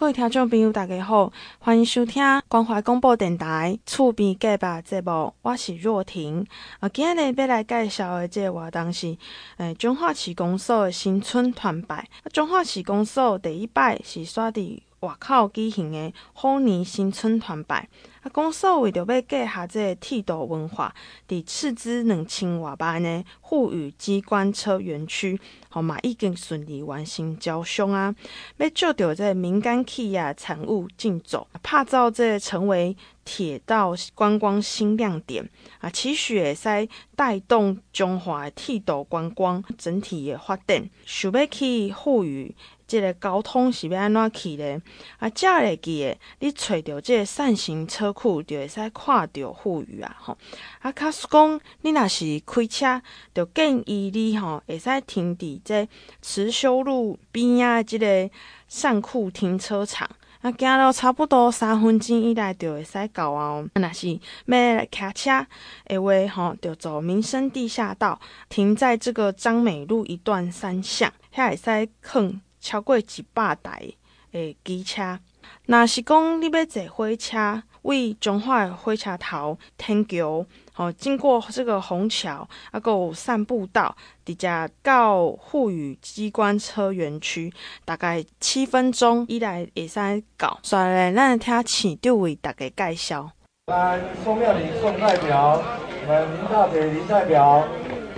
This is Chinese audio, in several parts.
各位听众朋友，大家好，欢迎收听关怀广播电台厝边隔壁节目，我是若婷。啊，今日要来介绍的这个活动是，诶，彰化市公所的新春团拜。啊，彰化市公所第一摆是刷伫外口举行的虎年新春团拜。啊，公所为着要结合这个剃度文化，伫斥资两千外万的富裕机关车园区，吼嘛已经顺利完成招商啊！要照着这个民间企业产物进走，拍造这成为铁道观光新亮点啊！期许会使带动中华铁道观光整体的发展，想要去呼吁。这个交通是要安怎去咧？啊，遮会记诶，你找着这个扇形车库，就会使看到富裕啊！吼，啊，假使讲你若是开车，就建议你吼会使停伫这慈修路边仔即个扇库停车场。啊，行了差不多三分钟以内就会使到哦。啊，若是要开车诶话，吼，就走民生地下道，停在这个张美路一段三巷，遐会使放。超过一百台诶机车，若是讲你要坐火车，为彰化诶火车头天桥，吼，经过这个虹桥，啊，搁有散步道，直接到富裕机关车园区，大概七分钟以内会使到。所以，咱听市长为大家介绍。来，宋庙里宋代表，我们林大姐林代表。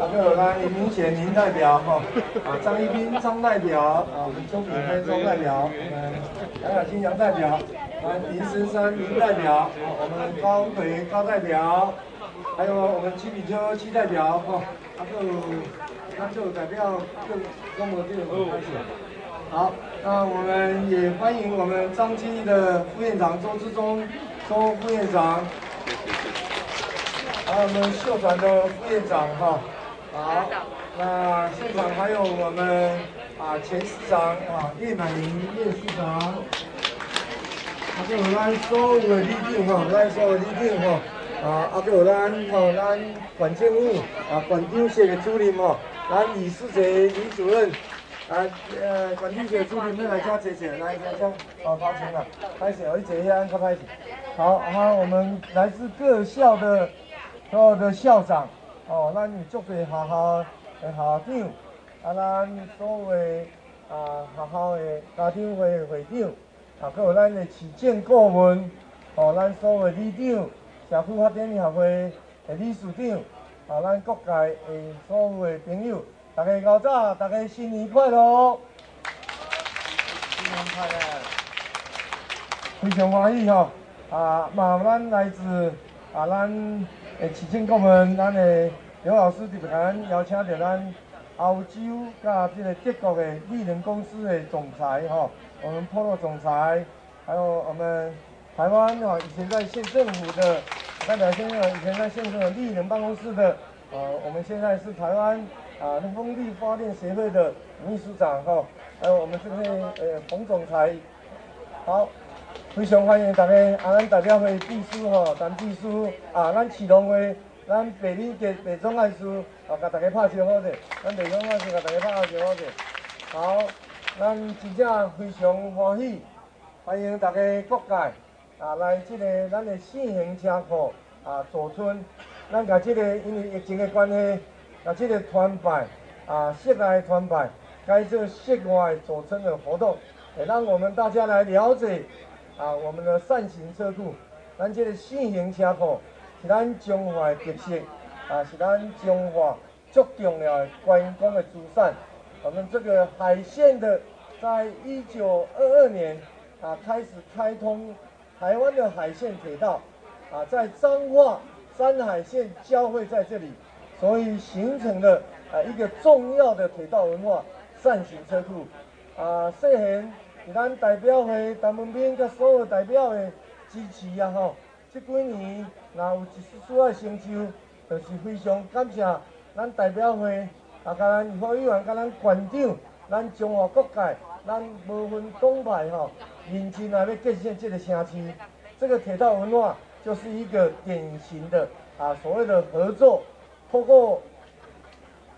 啊，各位来，林明贤林代表哈，啊，张一斌张代表，啊，我们周炳辉周代表，我们杨雅欣杨代表，啊，林深山林代表，我们高奎高代表，还有我们七比丘七代表哈，啊，就那就代表各中国这个开始，好，那我们也欢迎我们张基地的副院长周志忠周副院长，还有我们秀传的副院长哈。好，那现场还有我们啊前市长啊叶乃麟叶市长，啊，还有咱所有的里长哈，咱所有的里长哈，啊，还有咱哈咱管政务啊管长室的主任哈，咱李世杰李主任，啊呃管长室的主任们来加谢谢，来来加，好高兴了，开始，我一接一下，开始，好，好，我们来自各校的所有的校长。哦，咱有足多学校的校长，啊，咱所有啊学校的家长会的会长，啊，还有咱的市政顾问，哦，咱所谓里长，社区发展协会的理事长，啊，咱各界的所有的朋友，大家早早，大家新年快乐！新年快乐！非常欢喜吼，啊，嘛，咱来自啊，咱。诶，市政顾问，咱的刘老师特别咱邀请到咱欧洲甲这个德国的利能公司的总裁哈，我们 Polo 总裁，还有我们台湾哈以前在县政府的代表，先生以前在县政府的利能办公室的，呃，我们现在是台湾啊风力发电协会的秘书长哈，还有我们这边呃冯总裁，好。非常欢迎大家，啊，咱代表会秘书吼，陈秘书，啊，咱启动会，咱白领的白总干事，啊，甲大家拍招呼者，咱白总干事甲大家拍招呼者。好，咱真正非常欢喜，欢迎大家各界，啊，来这个咱的四型车库，啊，走春，咱甲这个因为疫情的关系，甲这个团拜，啊，室内团拜，改做室外走春的活动，也让我们大家来了解。啊，我们的扇形车库，咱这个新型车库是咱彰化的特色，啊，是咱彰化最重要观光的主扇。我们这个海线的，在一九二二年啊开始开通台湾的海线铁道，啊，在彰化山海线交汇在这里，所以形成了啊一个重要的铁道文化扇形车库，啊，谢谢。是咱代表会陈文彬甲所有代表的支持啊吼，这几年若有一丝丝仔成就，就是非常感谢咱代表会啊，甲咱法委员、甲咱馆长、咱中华各界，咱无分党派吼，认真来要建设这个城市。这个铁道文化就是一个典型的啊所谓的合作，透过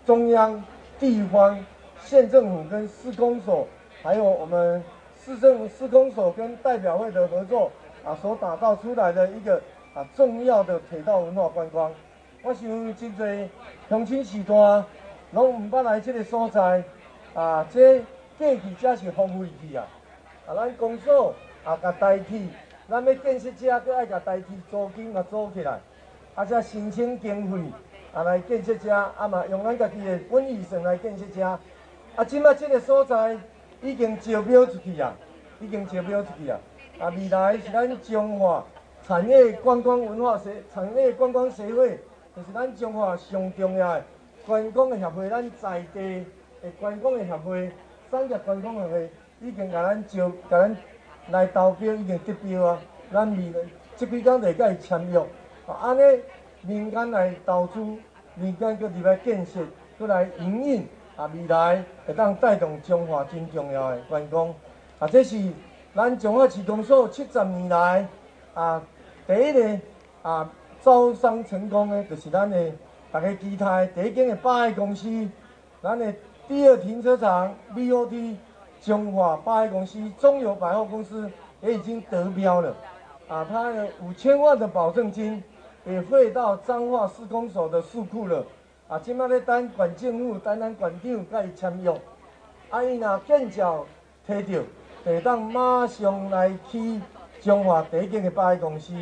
中央、地方、县政府跟施工所。还有我们市政施工所跟代表会的合作啊，所打造出来的一个啊重要的铁道文化观光。我想真济乡亲时段拢毋捌来这个所在啊，这过去才是荒废去啊。啊，咱公所啊，甲代替，咱要建设者，搁爱甲代替租金嘛租起来，啊，才申请经费啊来建设者，啊嘛用咱家己的本意算来建设者。啊，即马这个所在已经招标出去啊，已经招标出去啊。啊，未来是咱中华产业观光文化协产业观光协会，就是咱中华上重要的观光的协会，咱在地的观光的协会，产业观光协会已经甲咱招，甲咱来投标，已经得标啊。咱未来即几天来甲伊签约，啊，安尼民间来投资，民间搁入来建设，搁来营运。啊，未来会当带动中华真重要的观光，啊，这是咱中华区公所七十年来啊第一个啊招商成功的，就是咱的大家期待第一间的八爱公司，咱的第二停车场 BOT 中华八爱公司中油百货公司也已经得标了，啊，它的五千万的保证金也汇到彰化施工所的数库了。啊，即马咧等县政府，等咱县长甲伊签约，啊，伊若建照摕到，会当马上来去中华第一间的八爱公司。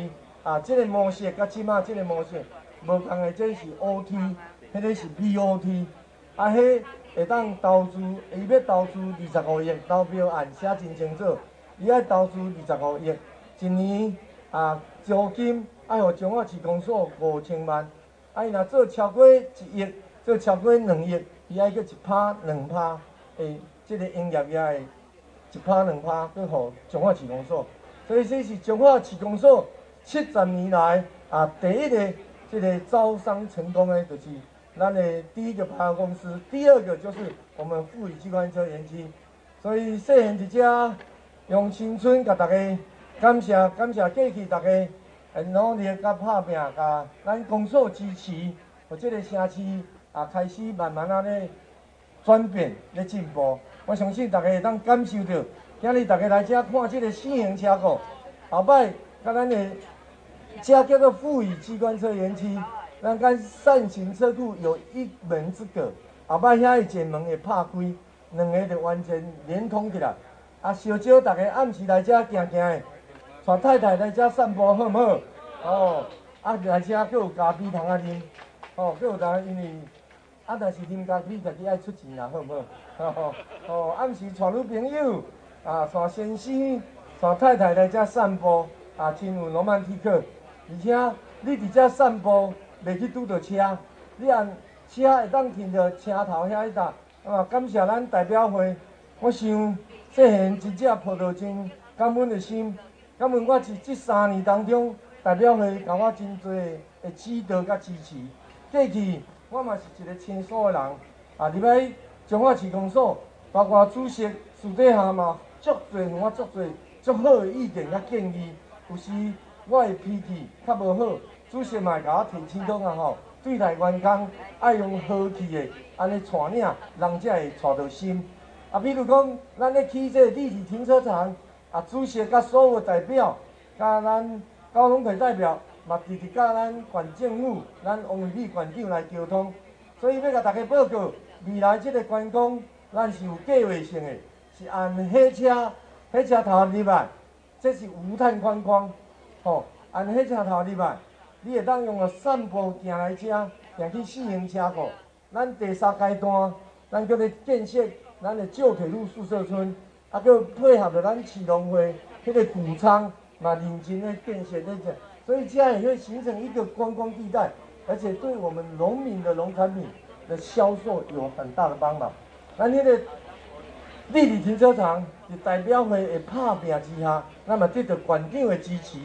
啊，即、个模式甲即马即个模式无共的，这是 OT，迄个是 BOT。啊，迄会当投资，伊要投资二十五亿，投标案写真清楚，伊爱投资二十五亿，一年啊，租金爱互中华市公所五千万。啊，伊若做超过一亿，做超过两亿，伊爱搁一趴两趴，诶，即个营业额诶，一趴两趴，搁互中华区公所。所以这是中华区公所七十年来啊第一个即个招商成功诶，就是咱诶第一个百货公司，第二个就是我们富宇机关车园区。所以细汉一只用青春甲大家感谢感谢过去大家。很努力甲拍拼，甲咱公所支持，互即个城市啊开始慢慢啊咧转变咧进步。我相信大家会当感受到，今日大家来遮看即个新型车库，后摆甲咱的遮叫做富裕机关车园区，咱甲扇形车库有一门之隔，后摆遐的前门会拍开，两个就完全连通起来。啊，小少大家暗时来遮行行的。带太太来遮散步好毋好？哦，啊来遮阁有咖啡通啊啉，哦，阁有当因为啊，若是啉咖啡，家己爱出钱啦，好毋好？哦哦，暗时带女朋友啊，带先生、带太太来遮散步啊，真有罗曼蒂克。而且你伫遮散步，袂去拄着车，你按车会当停着车头遐迄搭。啊，感谢咱代表会，我想细汉真正抱着真感恩的心。感恩我是这三年当中代表会给我真多的指导甲支持。过去我嘛是一个清楚的人，啊，入来中华区公所，包括主席私底下嘛，足侪我足侪足好的意见甲建议。有时我的脾气较无好，主席嘛会甲我提醒讲啊吼，对待员工爱用和气的安尼带领，人才会带到心。啊，比如讲，咱咧去这个立体停车场。啊，主席甲所有代表，甲咱交通队代表，嘛直直甲咱县政府、咱王惠美县长来沟通，所以要甲大家报告，未来即个观光，咱是有计划性的，是按火车火车头入来，这是无碳观光，吼、哦，按火车头入来，你会当用个散步行来遮，行去四行车库，咱第三阶段，咱叫做建设咱的旧铁路宿舍村。啊，搁配合着咱市农会迄个谷仓，嘛认真咧建设咧这，所以这样也会形成一个观光地带，而且对我们农民的农产品的销售有很大的帮忙。咱迄个立体停车场是代表会会拍拼之下，那么得到县长的支持，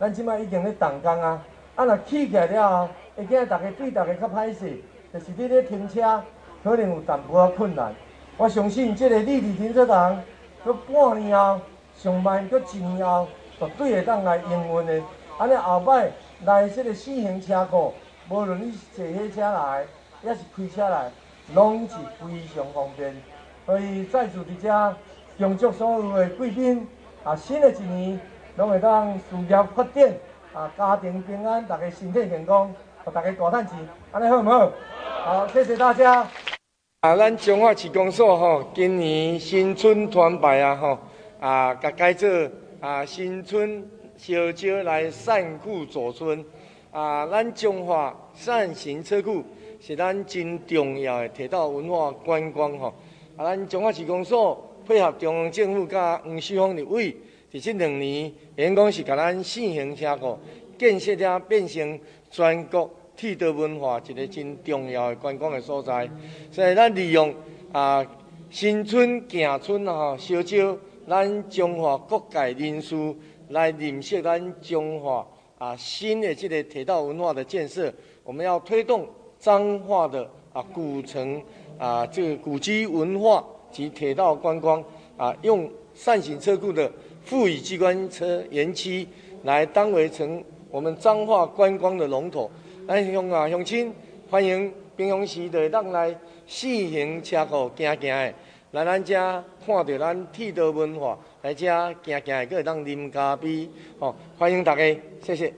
咱即摆已经咧动工啊。啊，若起起来了后，会惊大家对大家较歹势，就是你咧停车可能有淡薄仔困难。我相信这个立体停车场。搁半年后，上万搁一年后，绝对会当来营运的。安尼后摆来这个四行车库，无论你是坐火车来，还是开车来，拢是非常方便。所以在此伫遮恭祝所有的贵宾啊，新的一年拢会当事业发展啊，家庭平安，大家身体健康，和大家大赚钱，安尼好唔好？好，谢谢大家。啊，咱彰化市公所吼，今年新春团拜啊吼，啊，甲改做啊新春烧酒来善库走春啊，咱彰化善行车库是咱真重要的铁道文化观光吼。啊，咱彰化市公所配合中央政府甲黄世芳立委，伫这两年，员讲是甲咱四行车库建设了变成全国。铁道文化一个真重要的观光的所在，所以咱利用啊新村行村啊烧酒，咱彰化各界人士来认识咱彰化啊新的这个铁道文化的建设。我们要推动彰化的啊古城啊这个古迹文化及铁道观光啊，用扇形车库的富裕机关车园区来当为成我们彰化观光的龙头。咱乡啊乡亲，欢迎平常时就会当来四行车库行行的，来咱遮看到咱铁道文化，来遮行行的，搁会当啉咖啡，哦，欢迎大家，谢谢。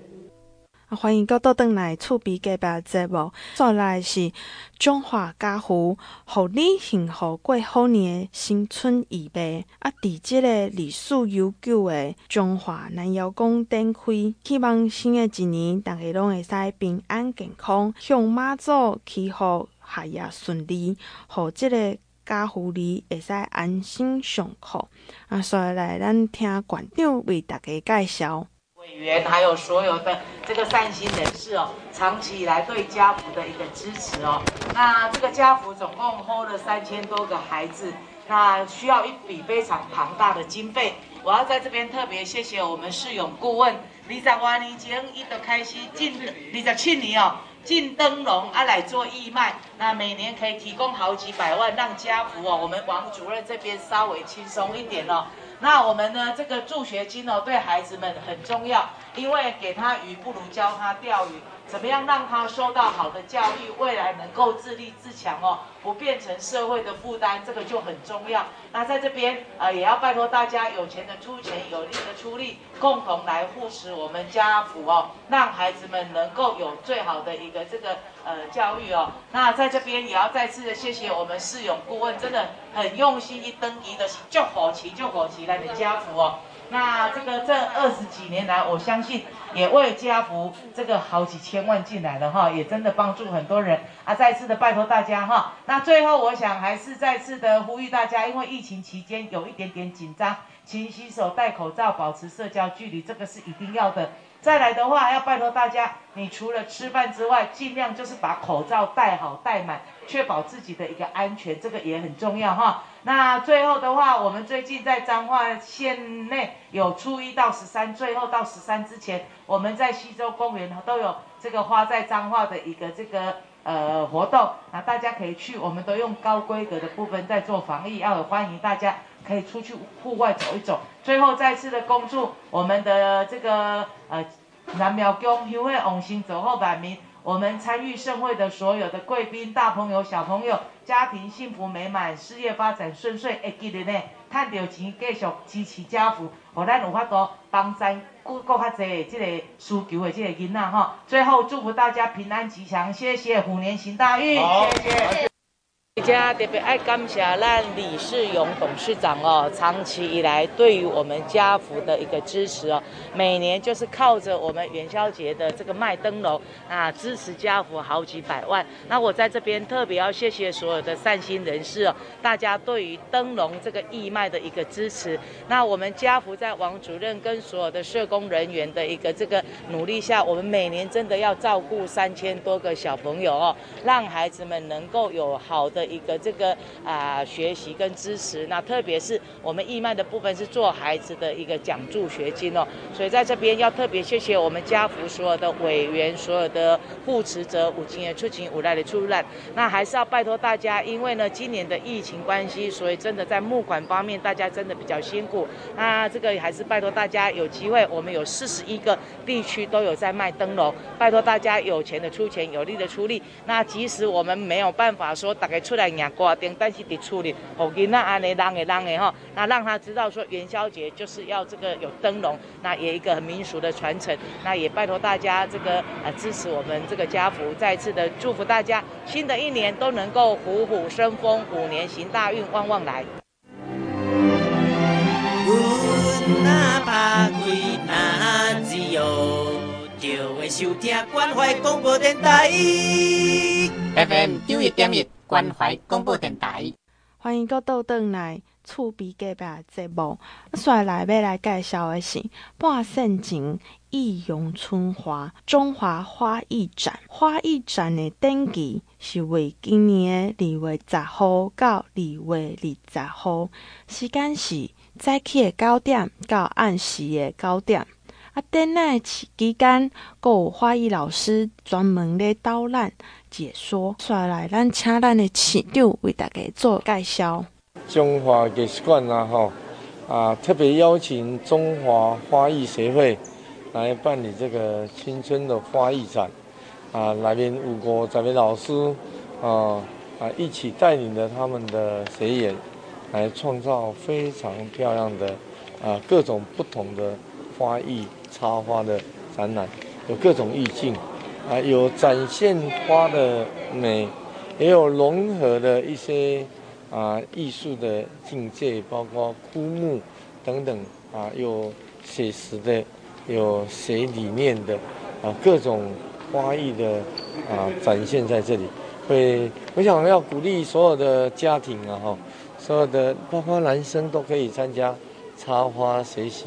欢迎各位倒来厝边隔壁节目，再来是中华家福，互你幸福过好年，新春预备。啊，伫即个历史悠久的中华南瑶宫展开，希望新的一年大家拢会使平安健康，向妈祖祈福，学业顺利，互即个家福里会使安心上课。啊，所以来咱听馆长为大家介绍。委员还有所有的这个善心人士哦，长期以来对家福的一个支持哦。那这个家福总共 hold 了三千多个孩子，那需要一笔非常庞大的经费。我要在这边特别谢谢我们世勇顾问，二十多年前一直开始进，二十七年哦，进灯笼啊来做义卖，那每年可以提供好几百万，让家福哦，我们王主任这边稍微轻松一点哦。那我们呢，这个助学金哦，对孩子们很重要，因为给他鱼不如教他钓鱼。怎么样让他受到好的教育，未来能够自立自强哦，不变成社会的负担，这个就很重要。那在这边呃，也要拜托大家，有钱的出钱，有力的出力，共同来护持我们家福哦，让孩子们能够有最好的一个这个呃教育哦。那在这边也要再次的谢谢我们世勇顾问，真的很用心，一登一的就火旗就火旗来的家福哦。那这个这二十几年来，我相信也为家福这个好几千万进来了哈，也真的帮助很多人啊！再次的拜托大家哈。那最后我想还是再次的呼吁大家，因为疫情期间有一点点紧张，勤洗手、戴口罩、保持社交距离，这个是一定要的。再来的话，要拜托大家，你除了吃饭之外，尽量就是把口罩戴好戴满，确保自己的一个安全，这个也很重要哈。那最后的话，我们最近在彰化县内有初一到十三，最后到十三之前，我们在西洲公园都有这个花在彰化的一个这个呃活动，那大家可以去，我们都用高规格的部分在做防疫，要欢迎大家可以出去户外走一走。最后再次的恭祝我们的这个呃南苗宫休会往生走后百名。我们参与盛会的所有的贵宾、大朋友、小朋友，家庭幸福美满，事业发展顺遂。会记得呢，赚到钱继续支持家父，让咱有法度帮咱顾顾较侪这个需求的这个囡仔哈。最后祝福大家平安吉祥，谢谢，虎年行大运，谢谢。家特别爱感谢咱李世勇董事长哦，长期以来对于我们家福的一个支持哦，每年就是靠着我们元宵节的这个卖灯笼啊，支持家福好几百万。那我在这边特别要谢谢所有的善心人士哦，大家对于灯笼这个义卖的一个支持。那我们家福在王主任跟所有的社工人员的一个这个努力下，我们每年真的要照顾三千多个小朋友哦，让孩子们能够有好的。一个这个啊、学习跟支持，那特别是我们义卖的部分是做孩子的一个奖助学金哦，所以在这边要特别谢谢我们家福所有的委员、所有的护持者、五金的出勤、五代的出来，那还是要拜托大家，因为呢今年的疫情关系，所以真的在募款方面大家真的比较辛苦，那这个还是拜托大家有机会，我们有四十一个地区都有在卖灯笼，拜托大家有钱的出钱，有力的出力，那即使我们没有办法说打开出出来赢瓜灯，但是伫厝里，吼囡仔安尼人诶人诶吼，那让他知道说元宵节就是要这个有灯笼，那也一个很民俗的传承，那也拜托大家这个呃支持我们这个家福，再一次的祝福大家新的一年都能够虎虎生风，虎年行大运，旺旺来。就会收听关怀广播电台，FM 九一点一关怀广播电台。欢迎各位倒来厝边隔壁节目，接来要来介绍的是半圣前艺咏春华中华花艺展。花艺展的登记是为今年二月十号到二月二十号，时间是早起的九点到暗时的九点。啊，展览期间，阁有花艺老师专门咧导览解说。再来，咱请咱的市长为大家做介绍。中华艺术馆啦，吼啊，特别邀请中华花艺协会来办理这个青春的花艺展。啊，来宾五国这位老师啊啊，一起带领着他们的学员来创造非常漂亮的啊各种不同的花艺。插花的展览有各种意境，啊，有展现花的美，也有融合的一些啊艺术的境界，包括枯木等等啊，有写实的，有写理念的啊，各种花艺的啊展现在这里。会，我想要鼓励所有的家庭啊，哈，所有的包括男生都可以参加插花学习。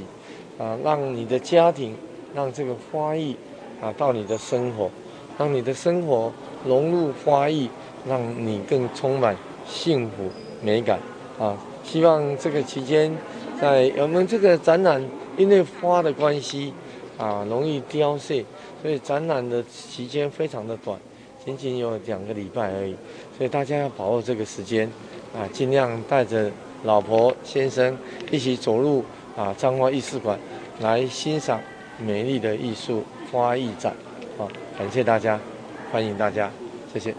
啊，让你的家庭，让这个花艺啊到你的生活，让你的生活融入花艺，让你更充满幸福美感啊！希望这个期间，在我们这个展览，因为花的关系啊，容易凋谢，所以展览的期间非常的短，仅仅有两个礼拜而已，所以大家要把握这个时间啊，尽量带着老婆先生一起走入。啊，彰化艺术馆来欣赏美丽的艺术花艺展，啊，感谢大家，欢迎大家，谢谢。